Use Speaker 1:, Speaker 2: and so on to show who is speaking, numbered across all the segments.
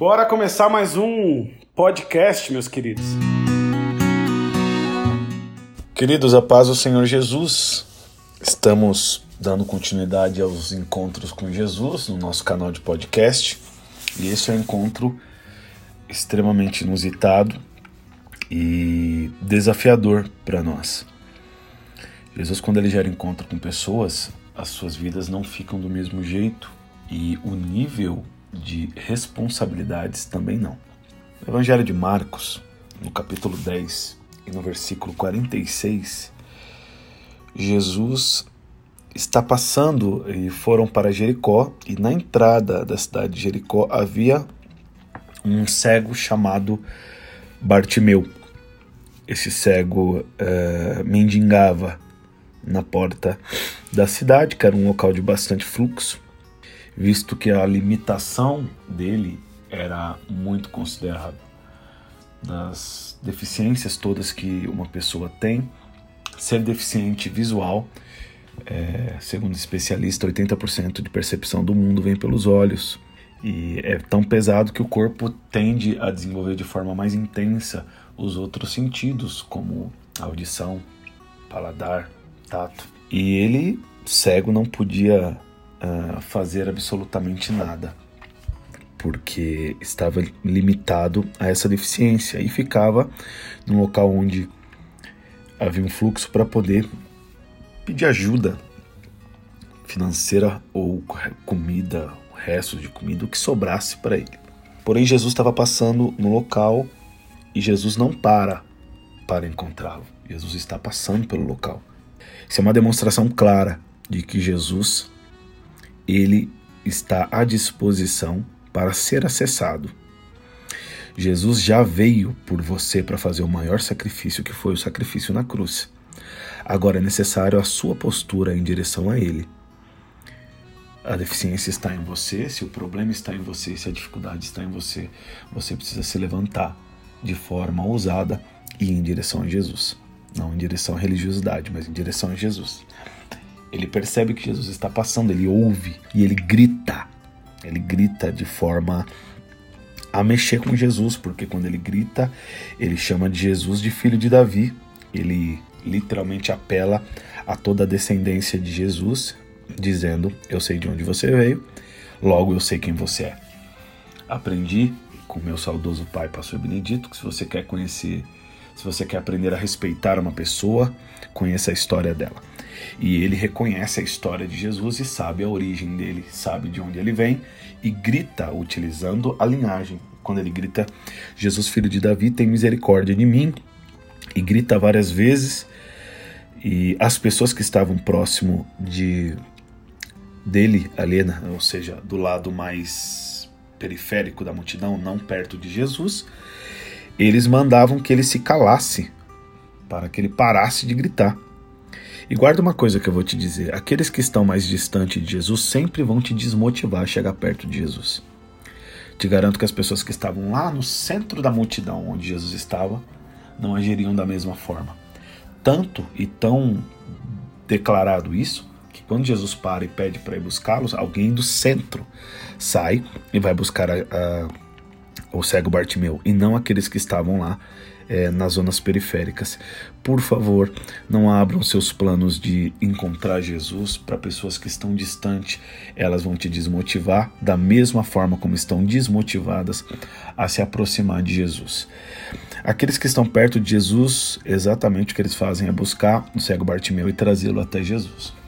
Speaker 1: Bora começar mais um podcast, meus queridos. Queridos, a paz do Senhor Jesus. Estamos dando continuidade aos encontros com Jesus no nosso canal de podcast. E esse é um encontro extremamente inusitado e desafiador para nós. Jesus, quando ele gera encontro com pessoas, as suas vidas não ficam do mesmo jeito e o nível de responsabilidades também não. No Evangelho de Marcos, no capítulo 10 e no versículo 46, Jesus está passando e foram para Jericó e na entrada da cidade de Jericó havia um cego chamado Bartimeu. Esse cego uh, mendigava na porta da cidade, que era um local de bastante fluxo, visto que a limitação dele era muito considerável. Das deficiências todas que uma pessoa tem, ser deficiente visual, é, segundo especialista, 80% de percepção do mundo vem pelos olhos. E é tão pesado que o corpo tende a desenvolver de forma mais intensa os outros sentidos, como audição, paladar, tato. E ele, cego, não podia uh, fazer absolutamente nada, porque estava limitado a essa deficiência e ficava num local onde havia um fluxo para poder pedir ajuda financeira ou comida, restos de comida, o que sobrasse para ele. Porém, Jesus estava passando no local e Jesus não para para encontrá-lo. Jesus está passando pelo local. Isso é uma demonstração clara de que Jesus ele está à disposição para ser acessado. Jesus já veio por você para fazer o maior sacrifício que foi o sacrifício na cruz. Agora é necessário a sua postura em direção a ele. A deficiência está em você, se o problema está em você, se a dificuldade está em você, você precisa se levantar de forma ousada e em direção a Jesus. Não em direção à religiosidade, mas em direção a Jesus. Ele percebe que Jesus está passando, ele ouve e ele grita. Ele grita de forma a mexer com Jesus, porque quando ele grita, ele chama de Jesus de filho de Davi. Ele literalmente apela a toda a descendência de Jesus, dizendo: Eu sei de onde você veio, logo eu sei quem você é. Aprendi com meu saudoso pai, pastor Benedito, que se você quer conhecer, se você quer aprender a respeitar uma pessoa, conheça a história dela. E ele reconhece a história de Jesus e sabe a origem dele, sabe de onde ele vem e grita utilizando a linhagem. Quando ele grita: Jesus, filho de Davi, tem misericórdia de mim, e grita várias vezes, e as pessoas que estavam próximo de dele ali, né, ou seja, do lado mais periférico da multidão, não perto de Jesus, eles mandavam que ele se calasse, para que ele parasse de gritar. E guarda uma coisa que eu vou te dizer: aqueles que estão mais distantes de Jesus sempre vão te desmotivar a chegar perto de Jesus. Te garanto que as pessoas que estavam lá no centro da multidão onde Jesus estava não agiriam da mesma forma. Tanto e tão declarado isso que quando Jesus para e pede para ir buscá-los, alguém do centro sai e vai buscar a, a, o cego Bartimeu, e não aqueles que estavam lá é, nas zonas periféricas. Por favor, não abram seus planos de encontrar Jesus para pessoas que estão distantes. Elas vão te desmotivar da mesma forma como estão desmotivadas a se aproximar de Jesus. Aqueles que estão perto de Jesus, exatamente o que eles fazem é buscar o cego Bartimeu e trazê-lo até Jesus.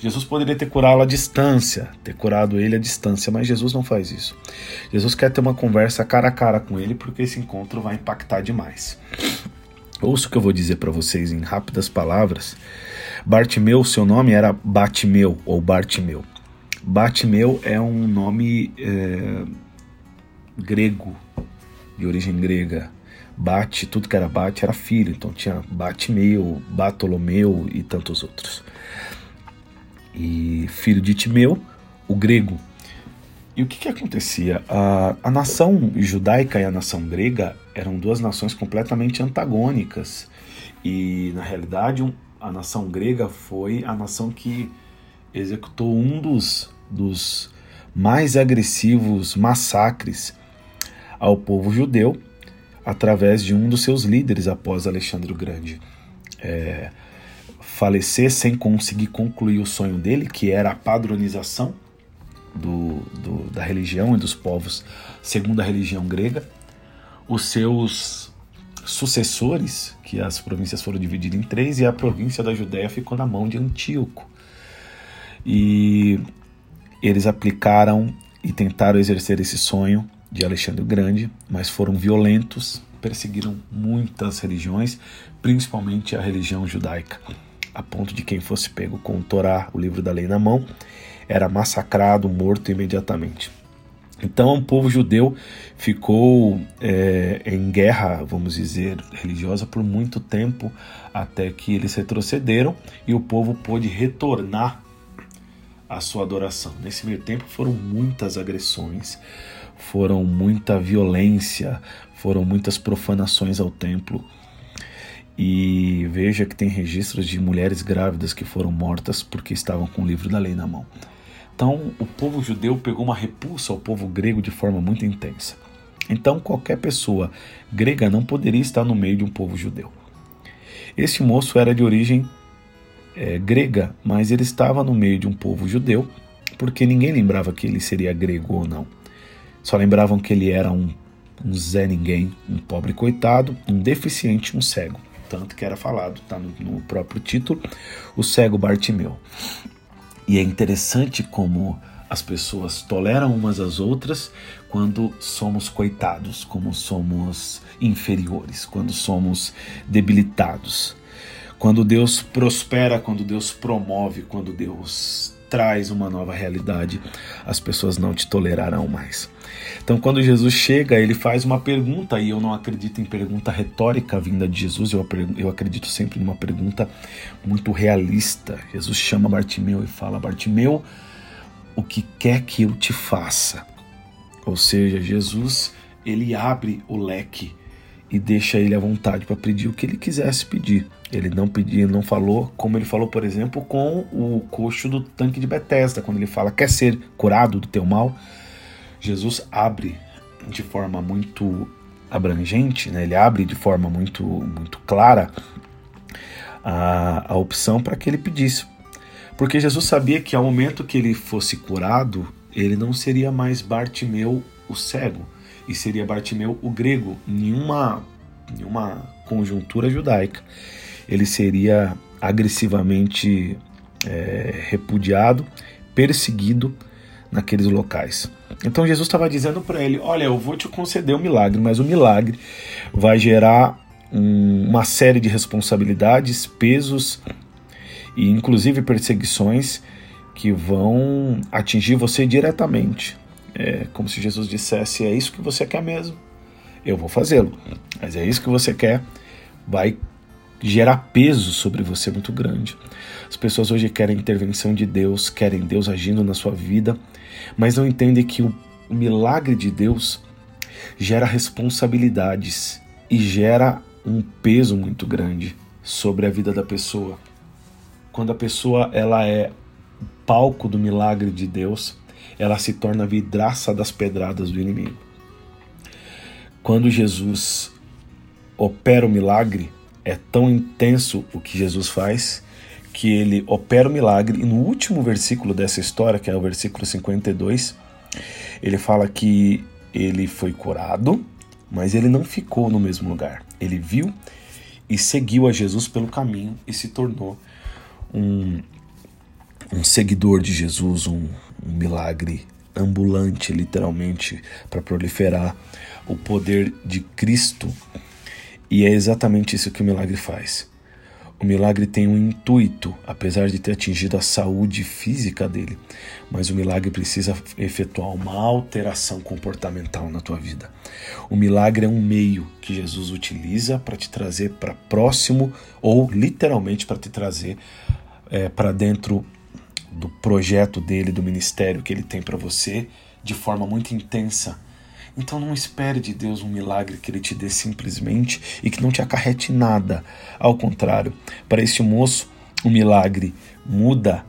Speaker 1: Jesus poderia ter curado à distância, ter curado ele à distância, mas Jesus não faz isso. Jesus quer ter uma conversa cara a cara com ele, porque esse encontro vai impactar demais. Ouça o que eu vou dizer para vocês em rápidas palavras. Bartimeu, seu nome era Batimeu ou Bartimeu. Batimeu é um nome é, grego, de origem grega. Bate, tudo que era bate era filho, então tinha Batimeu, Bartolomeu e tantos outros e filho de Timeu, o grego. E o que, que acontecia? A, a nação judaica e a nação grega eram duas nações completamente antagônicas. E, na realidade, um, a nação grega foi a nação que executou um dos, dos mais agressivos massacres ao povo judeu através de um dos seus líderes após Alexandre o Grande é, falecer sem conseguir concluir o sonho dele, que era a padronização do, do, da religião e dos povos segundo a religião grega. Os seus sucessores, que as províncias foram divididas em três, e a província da Judéia ficou na mão de Antíoco. E eles aplicaram e tentaram exercer esse sonho de Alexandre o Grande, mas foram violentos, perseguiram muitas religiões, principalmente a religião judaica, a ponto de quem fosse pego com o Torá, o livro da lei na mão, era massacrado, morto imediatamente. Então, o povo judeu ficou é, em guerra, vamos dizer, religiosa por muito tempo, até que eles retrocederam e o povo pôde retornar à sua adoração. Nesse meio tempo foram muitas agressões, foram muita violência, foram muitas profanações ao templo. E veja que tem registros de mulheres grávidas que foram mortas porque estavam com o livro da lei na mão. Então, o povo judeu pegou uma repulsa ao povo grego de forma muito intensa. Então, qualquer pessoa grega não poderia estar no meio de um povo judeu. Esse moço era de origem é, grega, mas ele estava no meio de um povo judeu, porque ninguém lembrava que ele seria grego ou não. Só lembravam que ele era um, um Zé Ninguém, um pobre coitado, um deficiente, um cego. Tanto que era falado, está no, no próprio título, o cego Bartimeu. E é interessante como as pessoas toleram umas às outras quando somos coitados, como somos inferiores, quando somos debilitados. Quando Deus prospera, quando Deus promove, quando Deus traz uma nova realidade, as pessoas não te tolerarão mais. Então, quando Jesus chega, ele faz uma pergunta, e eu não acredito em pergunta retórica vinda de Jesus, eu, eu acredito sempre numa pergunta muito realista. Jesus chama Bartimeu e fala: Bartimeu, o que quer que eu te faça? Ou seja, Jesus ele abre o leque e deixa ele à vontade para pedir o que ele quisesse pedir. Ele não pediu, não falou como ele falou, por exemplo, com o coxo do tanque de Betesda, quando ele fala: "Quer ser curado do teu mal?" Jesus abre de forma muito abrangente, né? ele abre de forma muito, muito clara a, a opção para que ele pedisse. Porque Jesus sabia que ao momento que ele fosse curado, ele não seria mais Bartimeu o cego, e seria Bartimeu o grego, nenhuma, nenhuma conjuntura judaica. Ele seria agressivamente é, repudiado, perseguido naqueles locais. Então Jesus estava dizendo para ele: Olha, eu vou te conceder um milagre, mas o milagre vai gerar um, uma série de responsabilidades, pesos e inclusive perseguições que vão atingir você diretamente. É como se Jesus dissesse: É isso que você quer mesmo, eu vou fazê-lo. Mas é isso que você quer, vai gerar peso sobre você muito grande. As pessoas hoje querem intervenção de Deus, querem Deus agindo na sua vida, mas não entendem que o milagre de Deus gera responsabilidades e gera um peso muito grande sobre a vida da pessoa. Quando a pessoa ela é palco do milagre de Deus, ela se torna vidraça das pedradas do inimigo. Quando Jesus opera o milagre, é tão intenso o que Jesus faz que ele opera o milagre e no último versículo dessa história, que é o versículo 52, ele fala que ele foi curado, mas ele não ficou no mesmo lugar. Ele viu e seguiu a Jesus pelo caminho e se tornou um, um seguidor de Jesus, um, um milagre ambulante, literalmente, para proliferar o poder de Cristo. E é exatamente isso que o milagre faz. O milagre tem um intuito, apesar de ter atingido a saúde física dele, mas o milagre precisa efetuar uma alteração comportamental na tua vida. O milagre é um meio que Jesus utiliza para te trazer para próximo ou literalmente para te trazer é, para dentro do projeto dele, do ministério que ele tem para você de forma muito intensa então não espere de Deus um milagre que ele te dê simplesmente e que não te acarrete nada. Ao contrário, para este moço, o milagre muda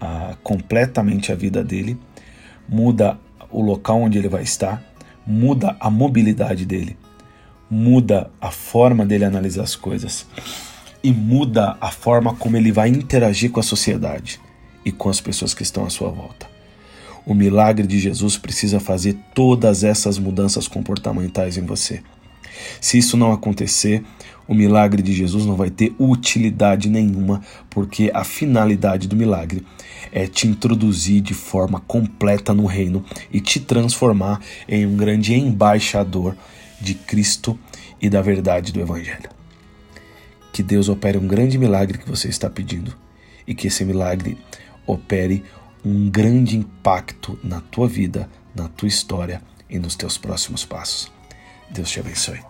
Speaker 1: ah, completamente a vida dele, muda o local onde ele vai estar, muda a mobilidade dele, muda a forma dele analisar as coisas e muda a forma como ele vai interagir com a sociedade e com as pessoas que estão à sua volta. O milagre de Jesus precisa fazer todas essas mudanças comportamentais em você. Se isso não acontecer, o milagre de Jesus não vai ter utilidade nenhuma, porque a finalidade do milagre é te introduzir de forma completa no reino e te transformar em um grande embaixador de Cristo e da verdade do Evangelho. Que Deus opere um grande milagre que você está pedindo e que esse milagre opere um grande impacto na tua vida, na tua história e nos teus próximos passos. Deus te abençoe.